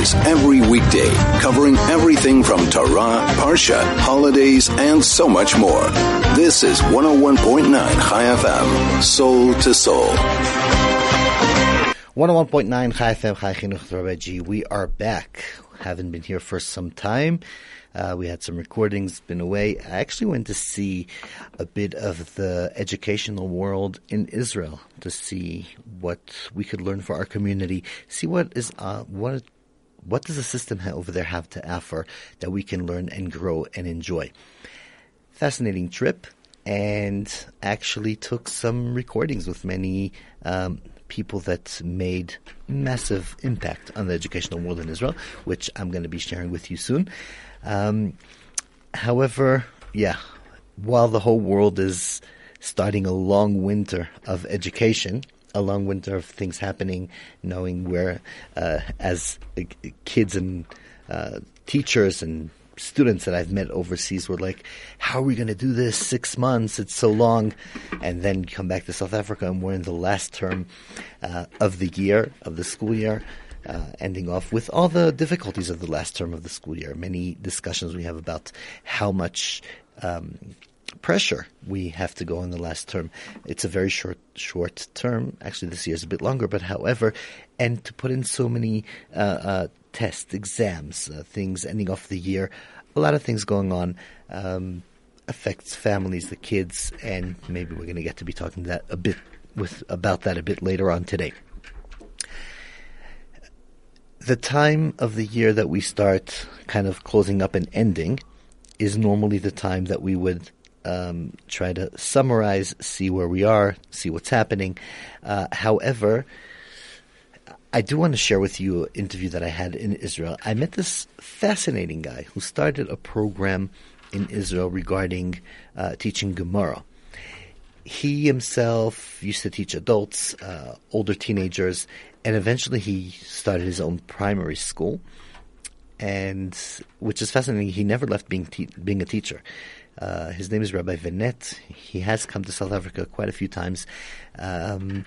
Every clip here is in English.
hours every weekday, covering everything from Torah, Parsha, holidays, and so much more. This is 101.9 Chai FM, Soul to Soul. 101.9 Chai FM, Chai Chinuch. We are back. Haven't been here for some time. Uh, we had some recordings, been away. I actually went to see a bit of the educational world in Israel to see what we could learn for our community. See what is uh, what what does the system over there have to offer that we can learn and grow and enjoy. Fascinating trip, and actually took some recordings with many. Um, people that made massive impact on the educational world in Israel, which I'm going to be sharing with you soon. Um, however, yeah, while the whole world is starting a long winter of education, a long winter of things happening, knowing where, uh, as uh, kids and uh, teachers and students that I've met overseas were like, how are we going to do this? Six months, it's so long. And then come back to South Africa and we're in the last term uh, of the year, of the school year uh, ending off with all the difficulties of the last term of the school year. Many discussions we have about how much um, pressure we have to go in the last term. It's a very short short term. Actually, this year is a bit longer, but however, and to put in so many uh, uh, tests, exams, uh, things ending off the year, a lot of things going on. Um, affects families, the kids, and maybe we're going to get to be talking that a bit with about that a bit later on today the time of the year that we start kind of closing up and ending is normally the time that we would um, try to summarize, see where we are, see what's happening. Uh, however, I do want to share with you an interview that I had in Israel. I met this fascinating guy who started a program in Israel regarding uh, teaching Gemara. He himself used to teach adults, uh, older teenagers, and eventually he started his own primary school, and which is fascinating. He never left being te- being a teacher. Uh, his name is Rabbi Venet. He has come to South Africa quite a few times, um,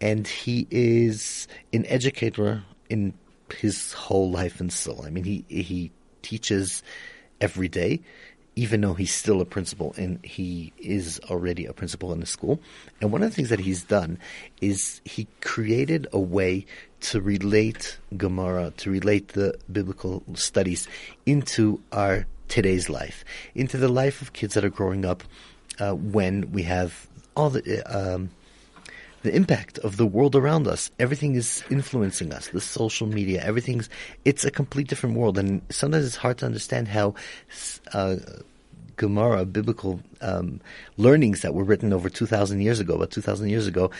and he is an educator in his whole life and soul. I mean, he he teaches every day even though he's still a principal and he is already a principal in the school. And one of the things that he's done is he created a way to relate Gemara, to relate the biblical studies into our today's life, into the life of kids that are growing up uh, when we have all the. Um, the impact of the world around us. Everything is influencing us. The social media, everything's, it's a complete different world. And sometimes it's hard to understand how, uh, Gemara, biblical um, learnings that were written over 2,000 years ago, about 2,000 years ago,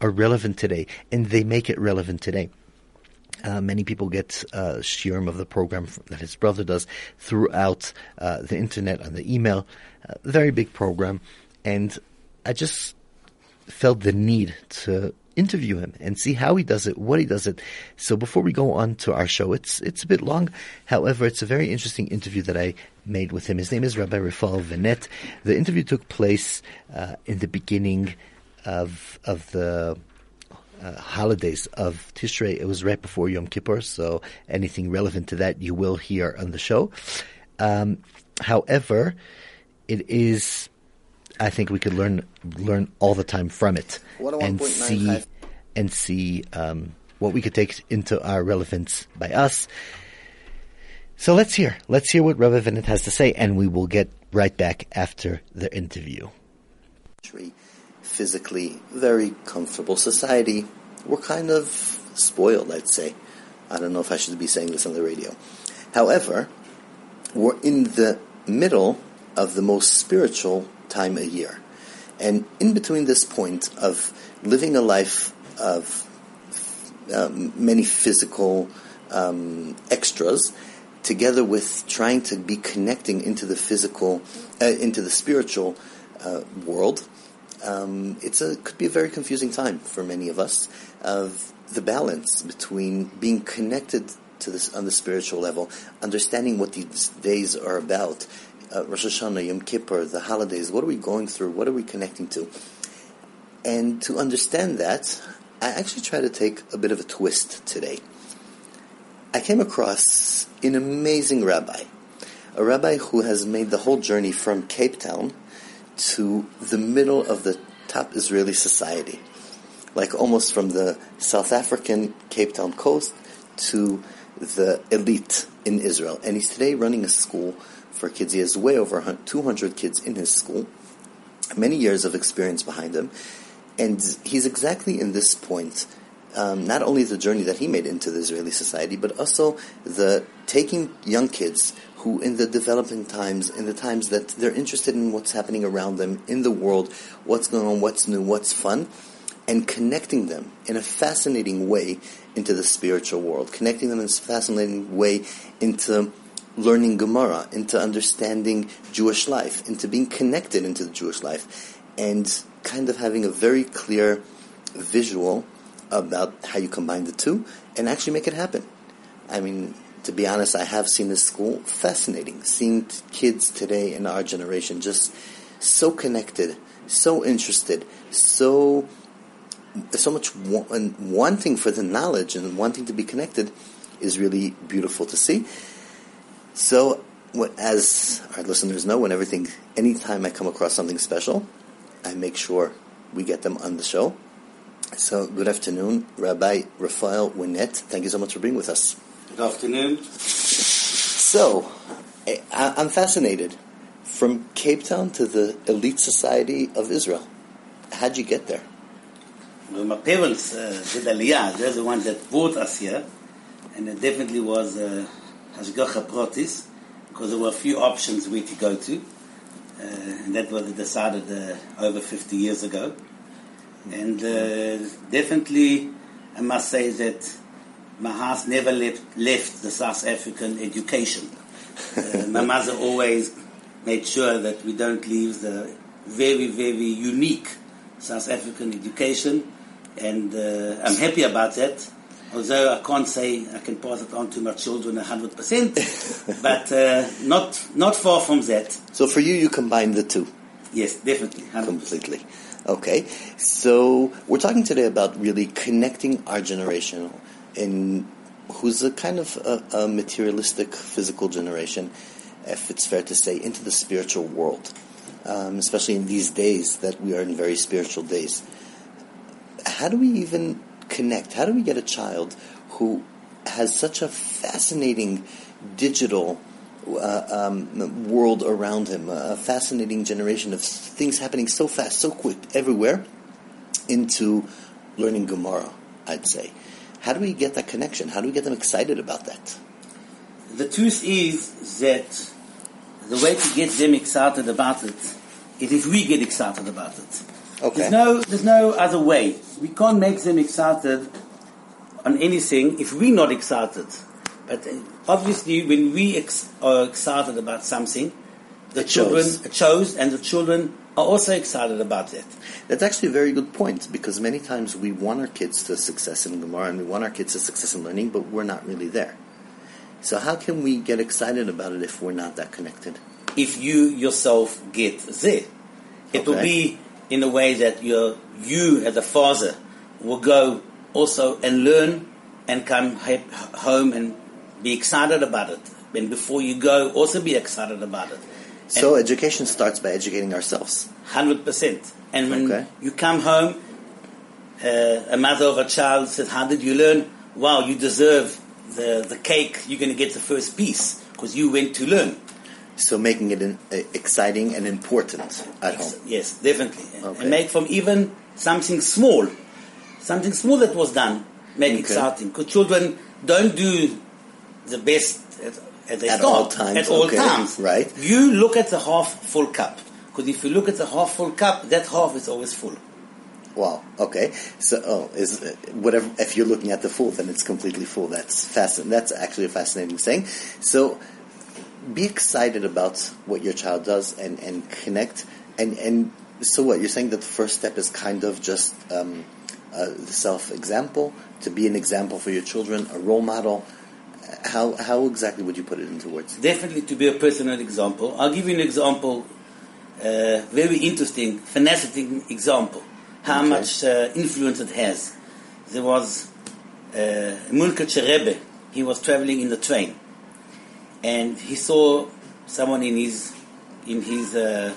are relevant today. And they make it relevant today. Uh, many people get uh, shiurim of the program that his brother does throughout uh, the internet and the email. Uh, very big program. And I just felt the need to interview him and see how he does it, what he does it. So before we go on to our show, it's it's a bit long. However, it's a very interesting interview that I made with him. His name is Rabbi Rafal Venet. The interview took place uh, in the beginning of of the uh, holidays of Tishrei. It was right before Yom Kippur, so anything relevant to that you will hear on the show. Um, however, it is I think we could learn learn all the time from it and see and see um, what we could take into our relevance by us. So let's hear let's hear what Rabbi Venet has to say, and we will get right back after the interview. Physically, very comfortable society. We're kind of spoiled, I'd say. I don't know if I should be saying this on the radio. However, we're in the middle of the most spiritual time a year. And in between this point of living a life of um, many physical um, extras, together with trying to be connecting into the physical, uh, into the spiritual uh, world, um, it's a could be a very confusing time for many of us of the balance between being connected to this on the spiritual level, understanding what these days are about, uh, Rosh Hashanah, Yom Kippur, the holidays. What are we going through? What are we connecting to? And to understand that, I actually try to take a bit of a twist today. I came across an amazing rabbi, a rabbi who has made the whole journey from Cape Town to the middle of the top Israeli society, like almost from the South African Cape Town coast to the elite in Israel. And he's today running a school for kids. He has way over 200 kids in his school, many years of experience behind him. And he's exactly in this point, um, not only the journey that he made into the Israeli society, but also the taking young kids who in the developing times, in the times that they're interested in what's happening around them in the world, what's going on, what's new, what's fun, and connecting them in a fascinating way into the spiritual world, connecting them in a fascinating way into learning Gemara, into understanding Jewish life, into being connected into the Jewish life, and kind of having a very clear visual about how you combine the two and actually make it happen. I mean, to be honest, I have seen this school fascinating. Seeing t- kids today in our generation just so connected, so interested, so so much wa- and wanting for the knowledge and wanting to be connected is really beautiful to see. So, what, as our listeners know, when everything, anytime I come across something special, I make sure we get them on the show. So, good afternoon, Rabbi Raphael Winnett. Thank you so much for being with us. Good afternoon. So, I, I'm fascinated. From Cape Town to the elite society of Israel. How'd you get there? Well, my parents uh, did Aliyah. They're the ones that brought us here. And it definitely was uh, Hashgacha Protis, because there were a few options we could go to. Uh, and that was decided uh, over 50 years ago. And uh, definitely, I must say that my heart never left, left the South African education. Uh, my mother always made sure that we don't leave the very, very unique South African education. And uh, I'm happy about that. Although I can't say I can pass it on to my children 100%, but uh, not, not far from that. So, for you, you combine the two. Yes, definitely. 100%. completely. Okay, so we're talking today about really connecting our generation, in who's a kind of a, a materialistic, physical generation, if it's fair to say, into the spiritual world, um, especially in these days that we are in very spiritual days. How do we even connect? How do we get a child who has such a fascinating digital uh, um, world around him, a fascinating generation of things happening so fast, so quick, everywhere, into learning Gemara, I'd say. How do we get that connection? How do we get them excited about that? The truth is that the way to get them excited about it is if we get excited about it. Okay. There's no, there's no other way. We can't make them excited on anything if we're not excited. But uh, obviously, when we ex- are excited about something, the It children shows. chose, and the children are also excited about it. That's actually a very good point because many times we want our kids to success in Gemara and we want our kids to success in learning, but we're not really there. So how can we get excited about it if we're not that connected? If you yourself get there, it will be in a way that you you as a father will go also and learn and come home and be excited about it. And before you go, also be excited about it. So education starts by educating ourselves. Hundred percent. And when Okay. you come home, uh, a mother of a child says, "How did you learn?" Wow, you deserve the the cake. You're going to get the first piece because you went to learn. So making it in, uh, exciting and important at home. Yes, definitely. Okay. And make from even something small, something small that was done, make Okay. exciting. Because children don't do the best at, at At all times, At all okay, times, right. You look at the half full cup. Because if you look at the half full cup, that half is always full. Wow. Okay. So, oh, is uh, whatever. If you're looking at the full, then it's completely full. That's fascinating. That's actually a fascinating saying. So, be excited about what your child does and and connect. And and so what you're saying that the first step is kind of just um, uh, the self example to be an example for your children, a role model. How how exactly would you put it into words? Definitely to be a personal example. I'll give you an example, uh, very interesting, fascinating example. How Okay. much uh, influence it has. There was uh, Mulkacher Rebbe he was traveling in the train, and he saw someone in his in his uh,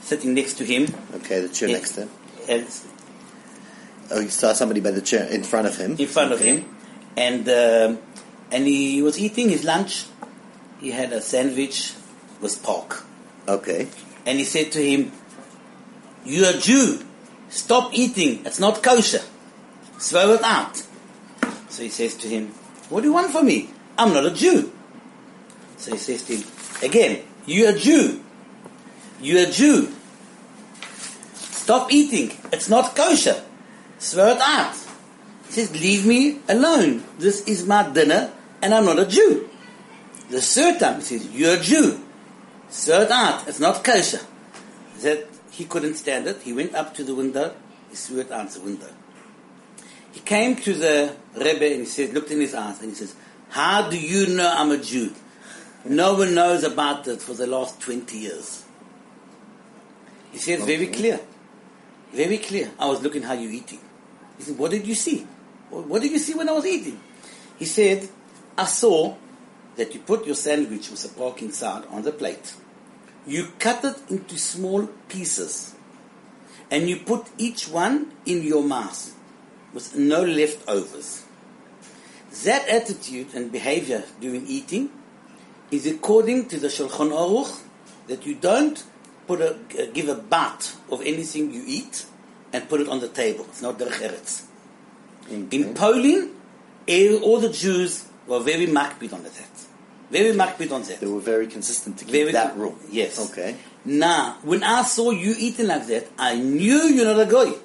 sitting next to him. Okay, the chair next to him. Oh, you saw somebody by the chair in front of him. in front of him, and um and he was eating his lunch. He had a sandwich with pork, Okay. and he said to him, "You're a Jew. Stop eating. It's not kosher. Throw it out." So he says to him, "What do you want from me? I'm not a Jew." So he says to him again, "You're a Jew. You're a Jew. Stop eating. It's not kosher. Throw it out." He says, Leave me alone. This is my dinner, and I'm not a Jew. The third time, he says, You're a Jew. It out. It's not kosher. That he couldn't stand it. He went up to the window. He threw it out the window. He came to the Rebbe and he said, looked in his eyes and he says, How do you know I'm a Jew? No one knows about it for the last 20 years. He said, very clear. Very clear. I was looking how you eating. He said, what did you see? What did you see when I was eating? He said, I saw that you put your sandwich with a pork inside on the plate. You cut it into small pieces. And you put each one in your mouth with no leftovers. That attitude and behavior during eating is according to the Shulchan Aruch that you don't put a, give a bite of anything you eat and put it on the table. It's not derech eretz. In Poland, all the Jews were very makpid on that. Very makpid on that. They were very consistent to keep Very that rule. Yes. Okay. Now, when I saw you eating like that, I knew you're not a guy.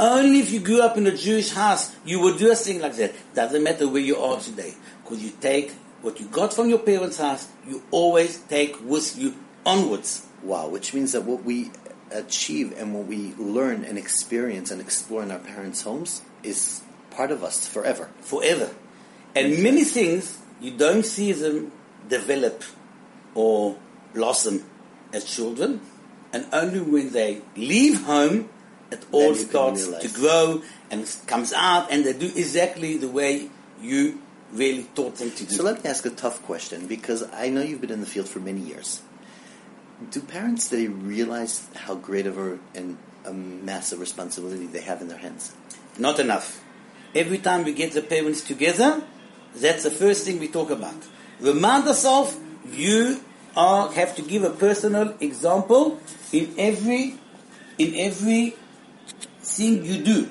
Only if you grew up in a Jewish house, you would do a thing like that. Doesn't matter where you are today. Because you take what you got from your parents' house, you always take with you onwards. Wow, which means that what we achieve and what we learn and experience and explore in our parents' homes is part of us forever. forever. And many things you don't see them develop or blossom as children, and only when they leave home, it all starts to grow and comes out, and they do exactly the way you really taught them to do. So let me ask a tough question because I know you've been in the field for many years. Do parents today realize how great of a and a massive responsibility they have in their hands? Not enough. Every time we get the parents together, that's the first thing we talk about. Remind yourself, you are, have to give a personal example in every, in every thing you do,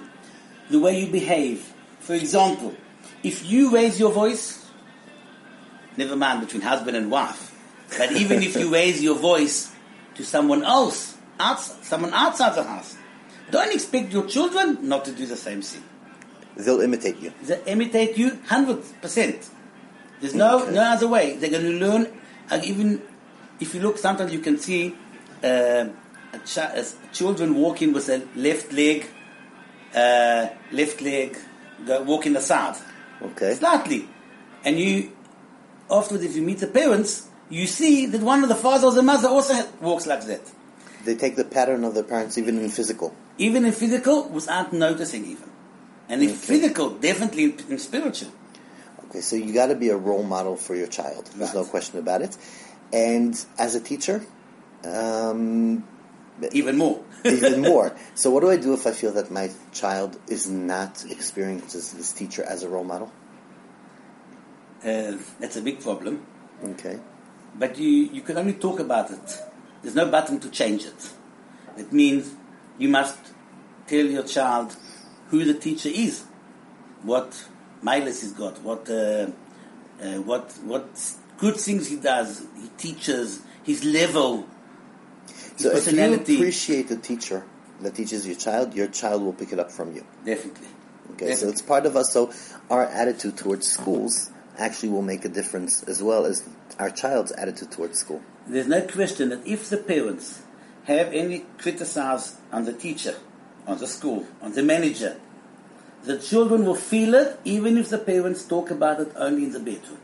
the way you behave. For example, if you raise your voice, never mind between husband and wife, but even if you raise your voice to someone else, outside, someone outside the house, don't expect your children not to do the same thing. They'll imitate you. They imitate you hundred percent. There's no Okay. no other way. They're going to learn. And even if you look, sometimes you can see uh, a children walking with a left leg, uh, left leg go, walking aside Okay. slightly, and you afterwards, if you meet the parents, you see that one of the father or the mother also walks like that, They take the pattern of their parents even in physical. even in physical, without noticing even, and in Okay. physical, definitely in, spiritual. Okay, so you got to be a role model for your child. There's no question about it. And as a teacher, um, Even more. even more. So, what do I do if I feel that my child is not experiencing this teacher as a role model? Uh, that's a big problem. Okay. But you, you can only talk about it. There's no button to change it. It means you must tell your child who the teacher is, what mileage he's got, what, uh, uh, what, what good things he does, he teaches, his level, his So, if you personality. appreciate the teacher that teaches your child, your child will pick it up from you. Definitely. Okay, so it's part of us. So, our attitude towards schools actually will make a difference as well as our child's attitude towards school. There's no question that if the parents have any criticize on the teacher, on the school, on the manager, the children will feel it even if the parents talk about it only in the bedroom.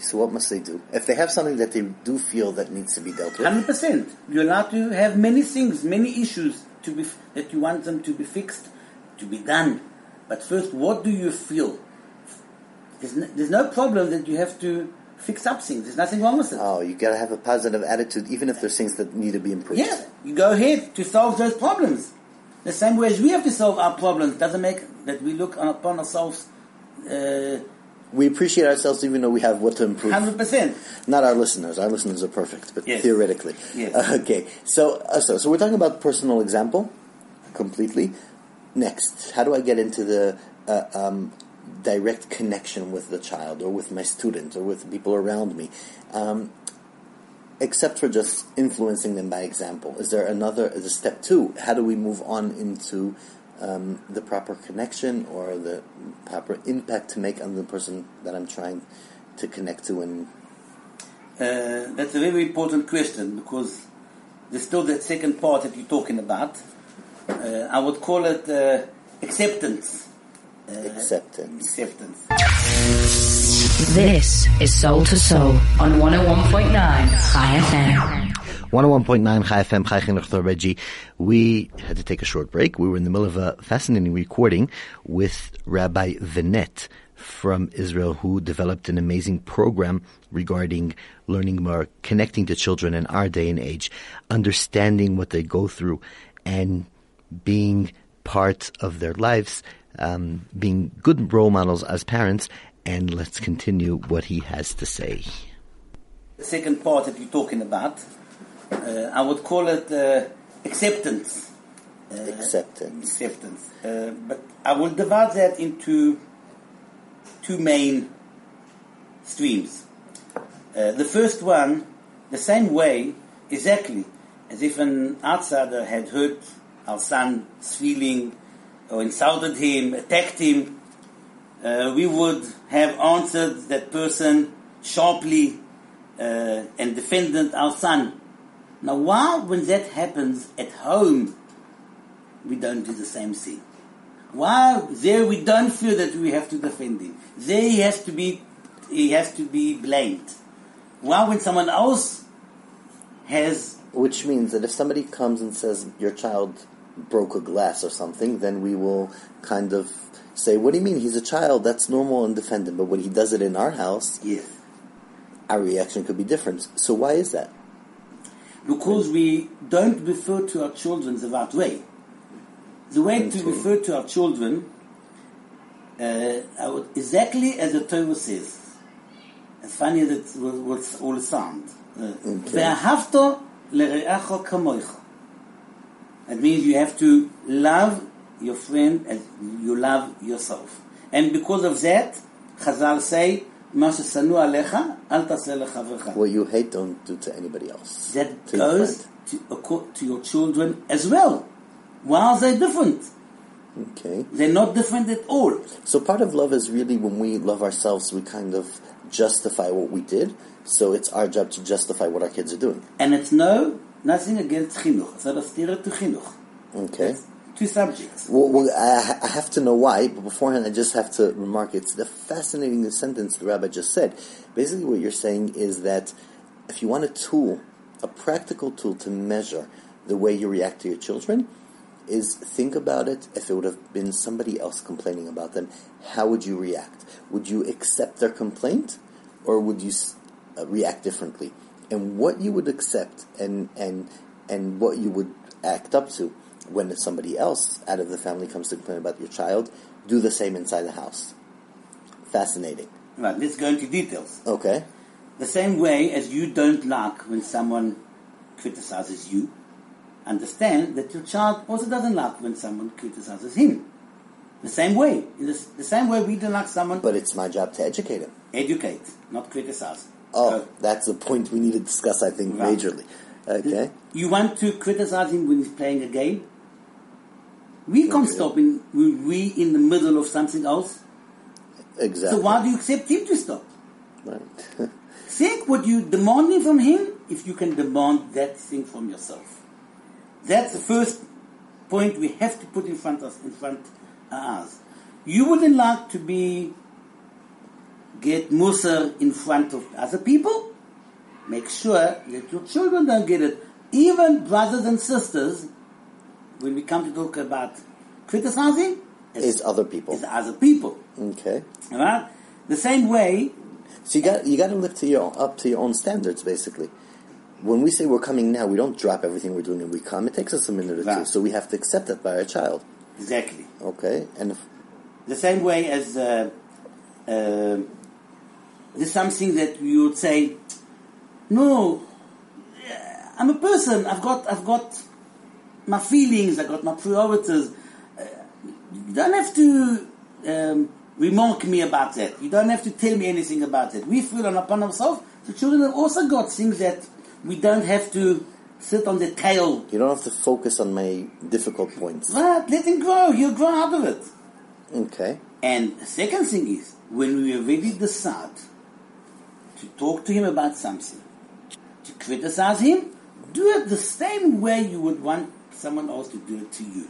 So, what must they do? If they have something that they do feel that needs to be dealt with, Hundred percent. You're allowed to have many things, many issues to be that you want them to be fixed, to be done. But first, what do you feel There's no, there's no problem that you have to fix up things. There's nothing wrong with it. Oh, you gotta have a positive attitude, even if there's things that need to be improved. Yeah, you go ahead to solve those problems. The same way as we have to solve our problems doesn't make that we look upon ourselves uh, We appreciate ourselves even though we have what to improve. hundred percent. Not our listeners. Our listeners are perfect, but Yes. theoretically. Yes. Okay. So, uh, so, so we're talking about personal example completely. Next, how do I get into the uh, um, direct connection with the child, or with my student, or with the people around me? Um, except for just influencing them by example, is there another? Is a step two? How do we move on into um, the proper connection or the proper impact to make on the person that I'm trying to connect to and Uh, that's a very important question because there's still that second part that you're talking about. Uh, I would call it uh, acceptance. Uh, acceptance. Acceptance. This is Soul to Soul on 101.9 Chai FM. 101.9 Chai FM, Chai Reggie. We had to take a short break. We were in the middle of a fascinating recording with Rabbi Vinet from Israel who developed an amazing program regarding learning more, connecting to children in our day and age, understanding what they go through and being part of their lives, um, being good role models as parents. And let's continue what he has to say. The second part that you're talking about, uh, I would call it uh, acceptance. acceptance. Acceptance. Uh, but I will divide that into two main streams. Uh, the first one, the same way, exactly as if an outsider had hurt our son's feeling or insulted him, attacked him, uh, we would have answered that person sharply uh, and defended our son. Now, why, when that happens at home, we don't do the same thing? Why there we don't feel that we have to defend him? There he has to be, he has to be blamed. Why, when someone else has Which means that if somebody comes and says your child broke a glass or something, then we will kind of say, "What do you mean? He's a child. That's normal and defend him." But when he does it in our house, yes, our reaction could be different. So why is that? because we don't refer to our children the right way. The way to refer to our children, uh, exactly as the Torah says. It's funny that it will, will all sound. Uh, "Ve'ahavta. That means you have to love your friend as you love yourself. And because of that, Chazal say, "Ma alecha, al taseh. What you hate, don't do to anybody else. that To goes to, to your children as well. Why are they different? Okay. They're not different at all. So part of love is really when we love ourselves, we kind of justify what we did. So it's our job to justify what our kids are doing. And it's no, nothing against chinuch. It's not a steer to chinuch. Okay. It's two subjects. Well, well I, I have to know why, but beforehand, I just have to remark it's the fascinating sentence the rabbi just said. Basically, what you're saying is that if you want a tool, a practical tool to measure the way you react to your children, is think about it. If it would have been somebody else complaining about them, how would you react? Would you accept their complaint, or would you uh, react differently? And what you would accept and and and what you would act up to when somebody else out of the family comes to complain about your child, do the same inside the house. Fascinating. Right, let's go into details. Okay. The same way as you don't like when someone criticizes you, understand that your child also doesn't like when someone criticizes him. The same way. In the, the same way we don't like someone, But it's my job to educate him. educate, not criticize. Oh, So- that's the point we need to discuss, I think, Right. majorly. Okay. You want to criticize him when he's playing a game? We can't Okay. stop in we, in the middle of something else. Exactly. So why do you accept him to stop? Right. Think what you're demanding from him if you can demand that thing from yourself. That's the first point we have to put in front of in front of us. You wouldn't like to be get mussar in front of other people. Make sure that your children don't get it. Even brothers and sisters, when we come to talk about criticizing, Is other people. is other people. Okay. Alright? The same way, So you got you got to live to your up to your own standards, basically. When we say we're coming now, we don't drop everything we're doing and we come. It takes us a minute or two, so we have to accept that by our child. exactly. Okay, and The same way as uh, uh, there's something that you would say, no, I'm a person. I've got, I've got my feelings. I've got my priorities. Uh, you don't have to um, remark me about that. You don't have to tell me anything about it. We feel on upon ourselves. The children have also got things that we don't have to sit on the tail. you don't have to focus on my difficult points. Right, let him grow. He'll grow out of it. Okay, And the second thing is, when we already decide to talk to him about something, to criticize him, do it the same way you would want someone else to do it to you.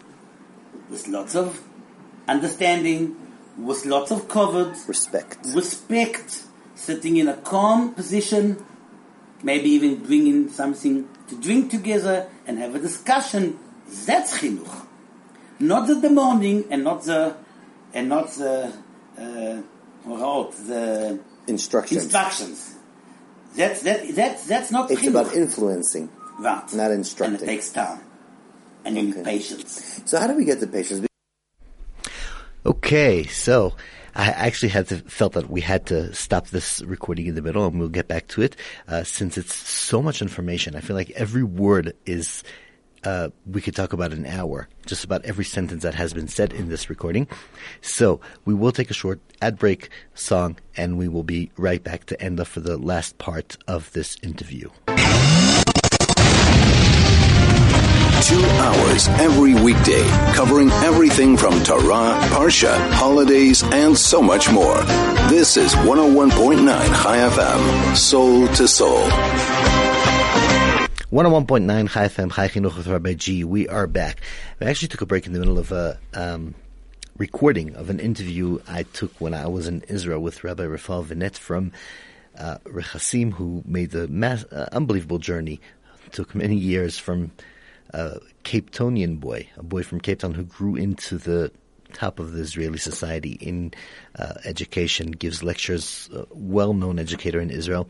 With lots of understanding, with lots of covered, respect. respect, sitting in a calm position, maybe even bringing something to drink together and have a discussion. That's chinuch. Not the demanding and not the and not the uh, the Instructions. instructions. That's that that's that's not It's chinuch. about influencing. right. not instructing. And it takes time. And you need Okay. So how do we get the patience? Okay, so I actually had to felt that we had to stop this recording in the middle, and we'll get back to it uh, since it's so much information. I feel like every word is. Uh, we could talk about an hour, just about every sentence that has been said in this recording. So we will take a short ad break song, and we will be right back to end up for the last part of this interview. Two hours every weekday, covering everything from Torah, Parsha, holidays, and so much more. This is 101.9 Chai FM, soul to soul. 101.9 Chai FM, Chai Chinuch with Rabbi G. We are back. We actually took a break in the middle of a um, recording of an interview I took when I was in Israel with Rabbi Rafael Vinet from uh, Rechasim, who made the mass, uh, unbelievable journey. took many years from a Cape Townian boy, a boy from Cape Town who grew into the top of the Israeli society in uh, education, gives lectures, uh, well-known educator in Israel,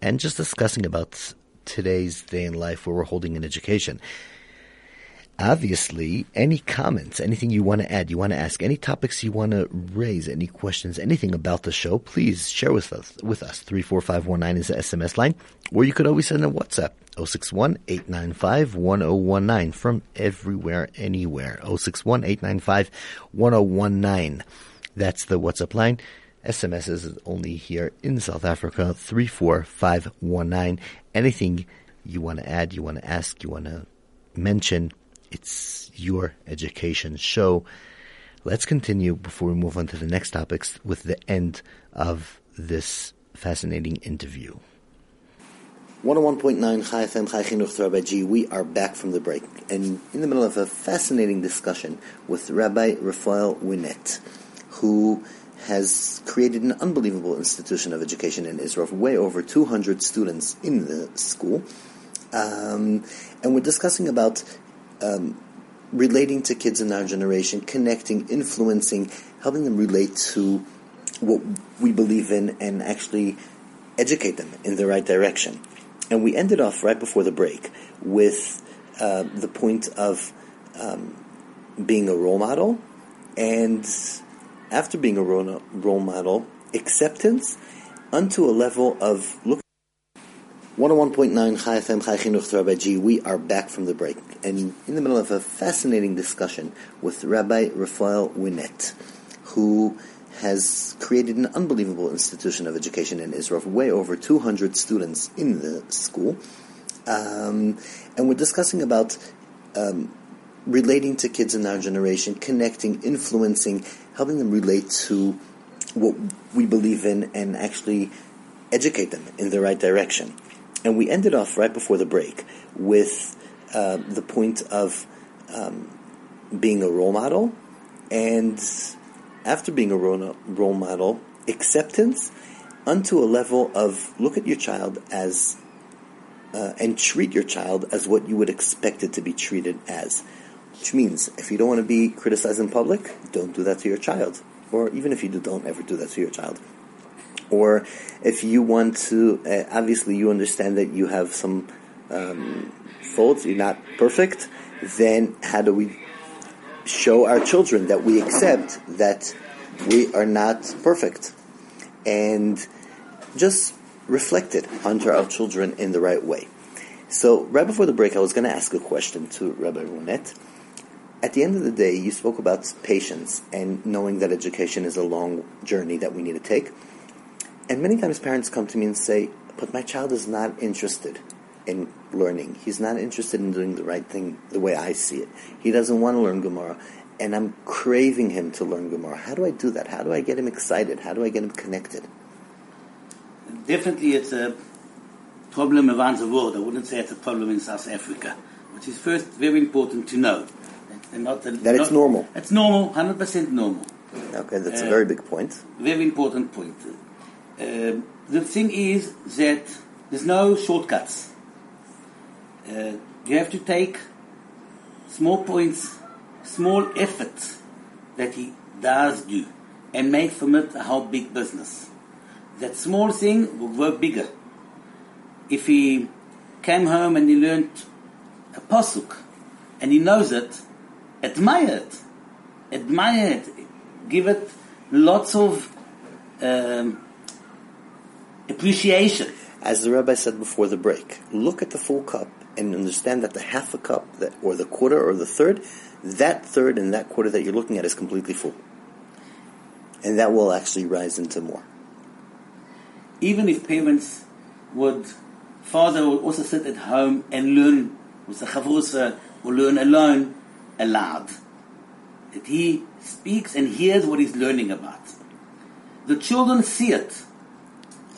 and just discussing about today's day in life where we're holding an education. Obviously, any comments, anything you want to add, you want to ask, any topics you want to raise, any questions, anything about the show, please share with us. With us, three four five one nine is the SMS line, or you could always send a WhatsApp 061 895 1019 from everywhere, anywhere. 061 895 1019. That's the WhatsApp line. SMS is only here in South Africa, 34519. Anything you want to add, you want to ask, you want to mention, it's your education show. Let's continue before we move on to the next topics with the end of this fascinating interview. 101.9 Chai FM, Chai Chinuch Rabbi G. We are back from the break and in the middle of a fascinating discussion with Rabbi Raphael Winnett, who has created an unbelievable institution of education in Israel, way over 200 students in the school. Um, and we're discussing about um, relating to kids in our generation, connecting, influencing, helping them relate to what we believe in and actually educate them in the right direction. And we ended off right before the break with uh, the point of um, being a role model, and after being a role, role model, acceptance unto a level of look. 101.9 Chai FM, Chai Chinuch Rabbi G. We are back from the break and in the middle of a fascinating discussion with Rabbi Raphael Winnett, who has created an unbelievable institution of education in Israel, way over 200 students in the school. Um, and we're discussing about um, relating to kids in our generation, connecting, influencing, helping them relate to what we believe in and actually educate them in the right direction. And we ended off right before the break with uh, the point of um, being a role model and after being a role, role model, acceptance unto a level of look at your child as uh, and treat your child as what you would expect it to be treated as. Which means if you don't want to be criticized in public, don't do that to your child. or even if you do, don't ever do that to your child. Or if you want to, uh, obviously you understand that you have some um, faults, you're not perfect, then how do we show our children that we accept that we are not perfect? And just reflect it onto our children in the right way. So, right before the break, I was going to ask a question to Rabbi Ronette. At the end of the day, you spoke about patience and knowing that education is a long journey that we need to take. And many times parents come to me and say, But my child is not interested in learning. He's not interested in doing the right thing the way I see it. He doesn't want to learn Gemara. And I'm craving him to learn Gemara. How do I do that? How do I get him excited? How do I get him connected? Definitely, it's a problem around the world. I wouldn't say it's a problem in South Africa, which is first very important to know. That, not, that it's normal. It's normal, 100% normal. Okay, that's uh, a very big point. Very important point. Uh, the thing is that there's no shortcuts. Uh, you have to take small points, small efforts that he does do, and make from it a whole big business. That small thing will work bigger. If he came home and he learned a pasuk, and he knows it, admire it, admire it, give it lots of um, appreciation. As the rabbi said before the break, look at the full cup and understand that the half a cup that, or the quarter or the third, that third and that quarter that you're looking at is completely full. And that will actually rise into more. Even if parents would, father would also sit at home and learn with the chavrusa or learn alone aloud. That he speaks and hears what he's learning about. The children see it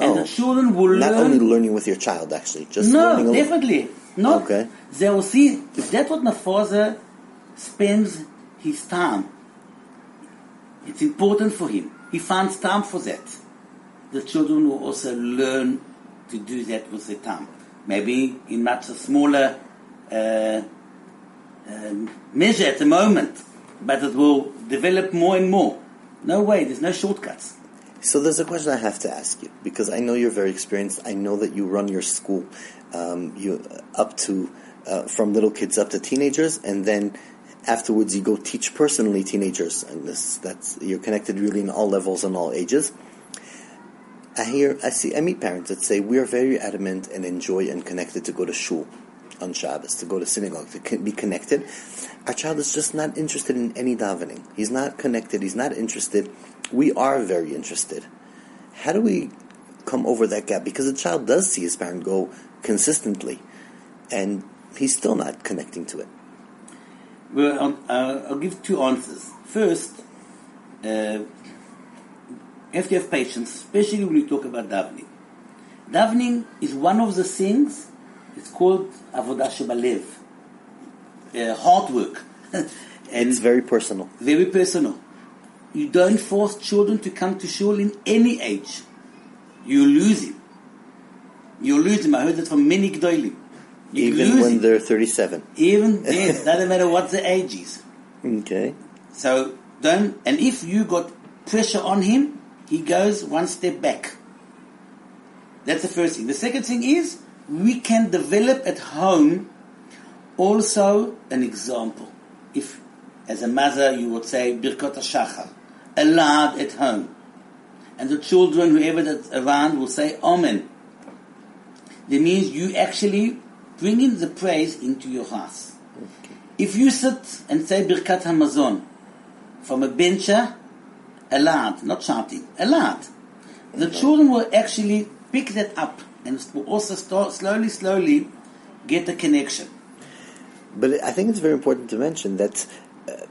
and Oh. the children will Not learn. only learning with your child, actually, just no, learning definitely not. Okay. They will see if that's what my father spends his time. It's important for him. He finds time for that. The children will also learn to do that with their time. Maybe in much a smaller uh, um, measure at the moment, but it will develop more and more. No way. There's no shortcuts. So there's a question I have to ask you because I know you're very experienced. I know that you run your school, um, you up to uh, from little kids up to teenagers, and then afterwards you go teach personally teenagers, and this that's you're connected really in all levels and all ages. I hear, I see, I meet parents that say we are very adamant and enjoy and connected to go to shul on Shabbos, to go to synagogue, to be connected. Our child is just not interested in any davening. He's not connected. He's not interested. We are very interested. How do we come over that gap? Because a child does see his parent go consistently, and he's still not connecting to it. Well, I'll, uh, I'll give two answers. First, uh, you have to have patience, especially when you talk about davening. Davening is one of the things, it's called avodah shebalev, uh, hard work. and It's very personal. very personal. You don't force children to come to shul in any age. You lose him. You lose him. I heard that from many gdoilim. Even when him. they're 37. Even, yes, doesn't matter what the age is. Okay. So don't, and if you got pressure on him, he goes one step back. That's the first thing. The second thing is we can develop at home also an example. If, as a mother, you would say Birkot HaShachar, aloud at home, and the children, whoever that's around, will say Amen. That means you actually bringing the praise into your house. If you sit and say Birkat Hamazon from a bencher, aloud, not shouting, aloud, the children will actually pick that up and will also start slowly, slowly get a connection. But I think it's very important to mention that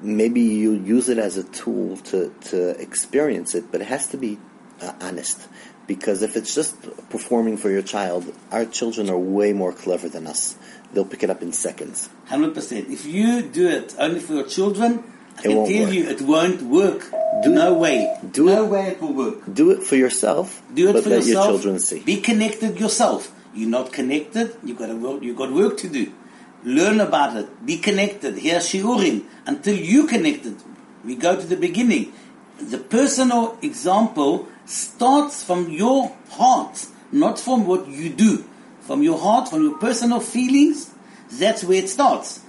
maybe you use it as a tool to, to experience it, but it has to be uh, honest. Because if it's just performing for your child, our children are way more clever than us. They'll pick it up in seconds. Hundred percent. If you do it only for your children, I It can tell work. you it won't work. Do- no way. do no it- way it will work. Do it for yourself, Do it but for let yourself. your children see. Be connected yourself. You're not connected. You got to work. You got work to do. Learn about it. Be connected. Hear shiurim until you connected. We go to the beginning. the personal example starts from your heart, not from what you do. From your heart, from your personal feelings, that's where it starts.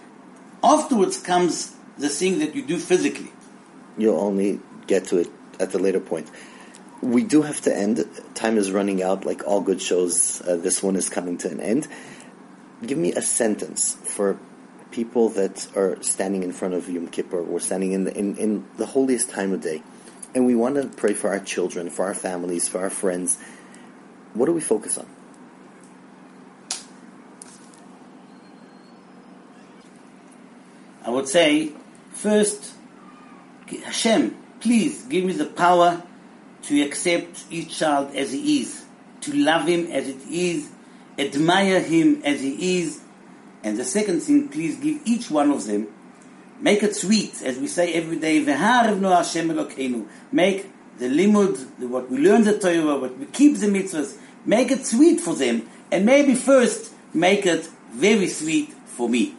Afterwards comes the thing that you do physically. You'll only get to it at the later point. We do have to end. Time is running out, like all good shows. Uh, this one is coming to an end. Give me a sentence for people that are standing in front of Yom Kippur or standing in the, in, in the holiest time of day, and we want to pray for our children, for our families, for our friends. What do we focus on? I would say, first, Hashem, please give me the power to accept each child as he is, to love him as it is, admire him as he is, and the second thing, please give each one of them, make it sweet, as we say every day, Hashem. Make the limud, what we learn the Torah, what we keep the mitzvahs, make it sweet for them, and maybe first make it very sweet for me.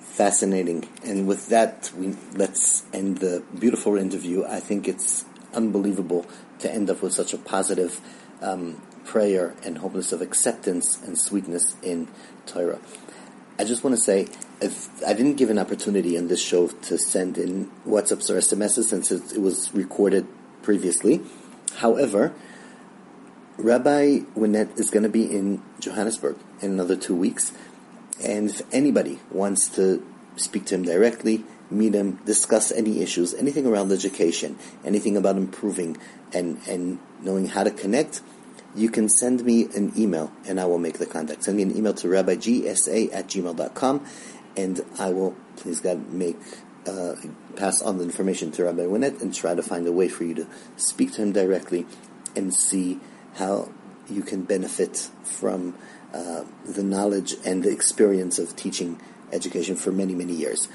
Fascinating. And with that, we let's end the beautiful interview. I think it's unbelievable to end up with such a positive um, prayer and hopeless of acceptance and sweetness in Torah. I just want to say, if I didn't give an opportunity on this show to send in WhatsApps or SMSs since it, it was recorded previously. However, Rabbi Winnett is going to be in Johannesburg in another two weeks. And if anybody wants to speak to him directly, meet him, discuss any issues, anything around education, anything about improving and, and knowing how to connect, you can send me an email and I will make the contact. Send me an email to rabbigsa at gmail.com and I will, please God, make uh, pass on the information to Rabbi Winnett and try to find a way for you to speak to him directly and see how you can benefit from uh, the knowledge and the experience of teaching education for many, many years.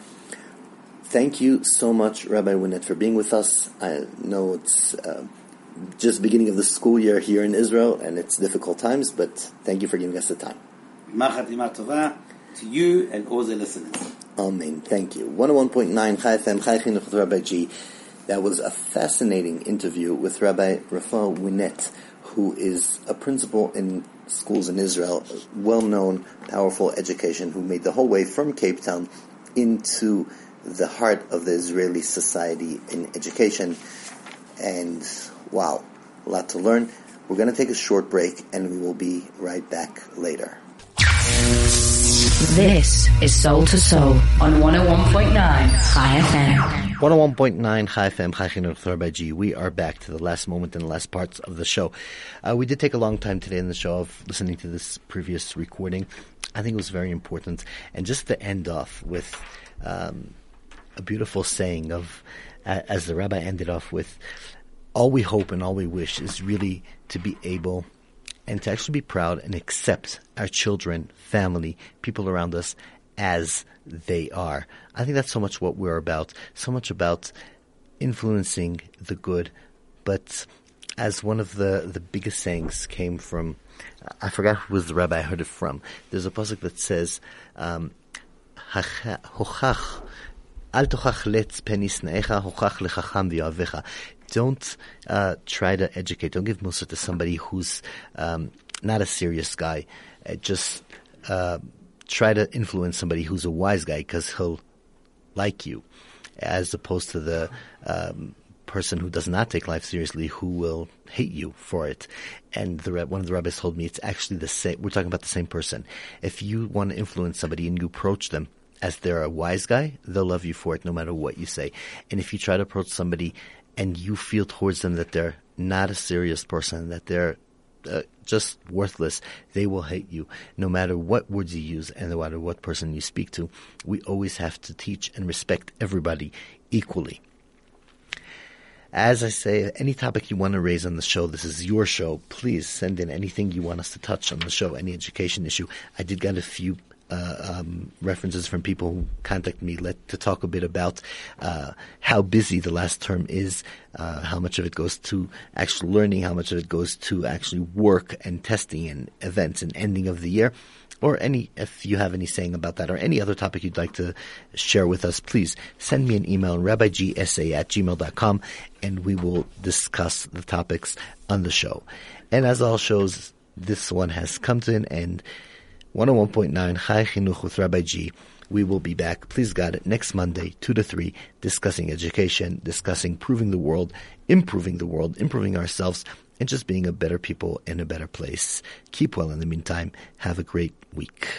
Thank you so much, Rabbi Winnett, for being with us. I know it's uh, just beginning of the school year here in Israel, and it's difficult times, but thank you for giving us the time. To you and all the listeners. Amen. Thank you. 101.9 Chai FM, Chai Chinuch Rabbi G. That was a fascinating interview with Rabbi Rafael Winnett, who is a principal in schools in Israel, well-known, powerful education, who made the whole way from Cape Town into the heart of the Israeli society in education. And wow, a lot to learn. We're going to take a short break and we will be right back later. This is Soul to Soul on 101.9 Chai FM. 101.9 Chai FM, Chai Chinuch Rabbi G. We are back to the last moment and the last parts of the show. Uh, we did take a long time today in the show of listening to this previous recording. I think it was very important. And just to end off with um, a beautiful saying of, as the rabbi ended off with, all we hope and all we wish is really to be able and to actually be proud and accept our children, family, people around us as they are. I think that's so much what we're about, so much about influencing the good. But as one of the, the biggest sayings came from, I forgot who was the rabbi I heard it from. There's a pasuk that says, um, "Hochach al tochach letz pen yisna'echa hochach lechacham v'yavecha." Don't uh, try to educate. Don't give mussar to somebody who's um, not a serious guy. Uh, just uh, try to influence somebody who's a wise guy because he'll like you, as opposed to the um, person who does not take life seriously who will hate you for it. And the one of the rabbis told me it's actually the same. We're talking about the same person. If you want to influence somebody and you approach them as they're a wise guy, they'll love you for it no matter what you say. And if you try to approach somebody and you feel towards them that they're not a serious person, that they're uh, just worthless, they will hate you no matter what words you use and no matter what person you speak to. We always have to teach and respect everybody equally. As I say, any topic you want to raise on the show, this is your show. Please send in anything you want us to touch on the show, any education issue. I did get a few uh, um, references from people who contact me let, to talk a bit about uh, how busy the last term is, uh, how much of it goes to actual learning, how much of it goes to actually work and testing and events and ending of the year. Or any, if you have any saying about that or any other topic you'd like to share with us, please send me an email, rabbigsa at gmail.com, and we will discuss the topics on the show. And as all shows, this one has come to an end. 101.9 Chai Chinuch with Rabbi G. We will be back, please God, next Monday, 2 to 3, discussing education, discussing proving the world, improving the world, improving ourselves, and just being a better people in a better place. Keep well in the meantime. Have a great week.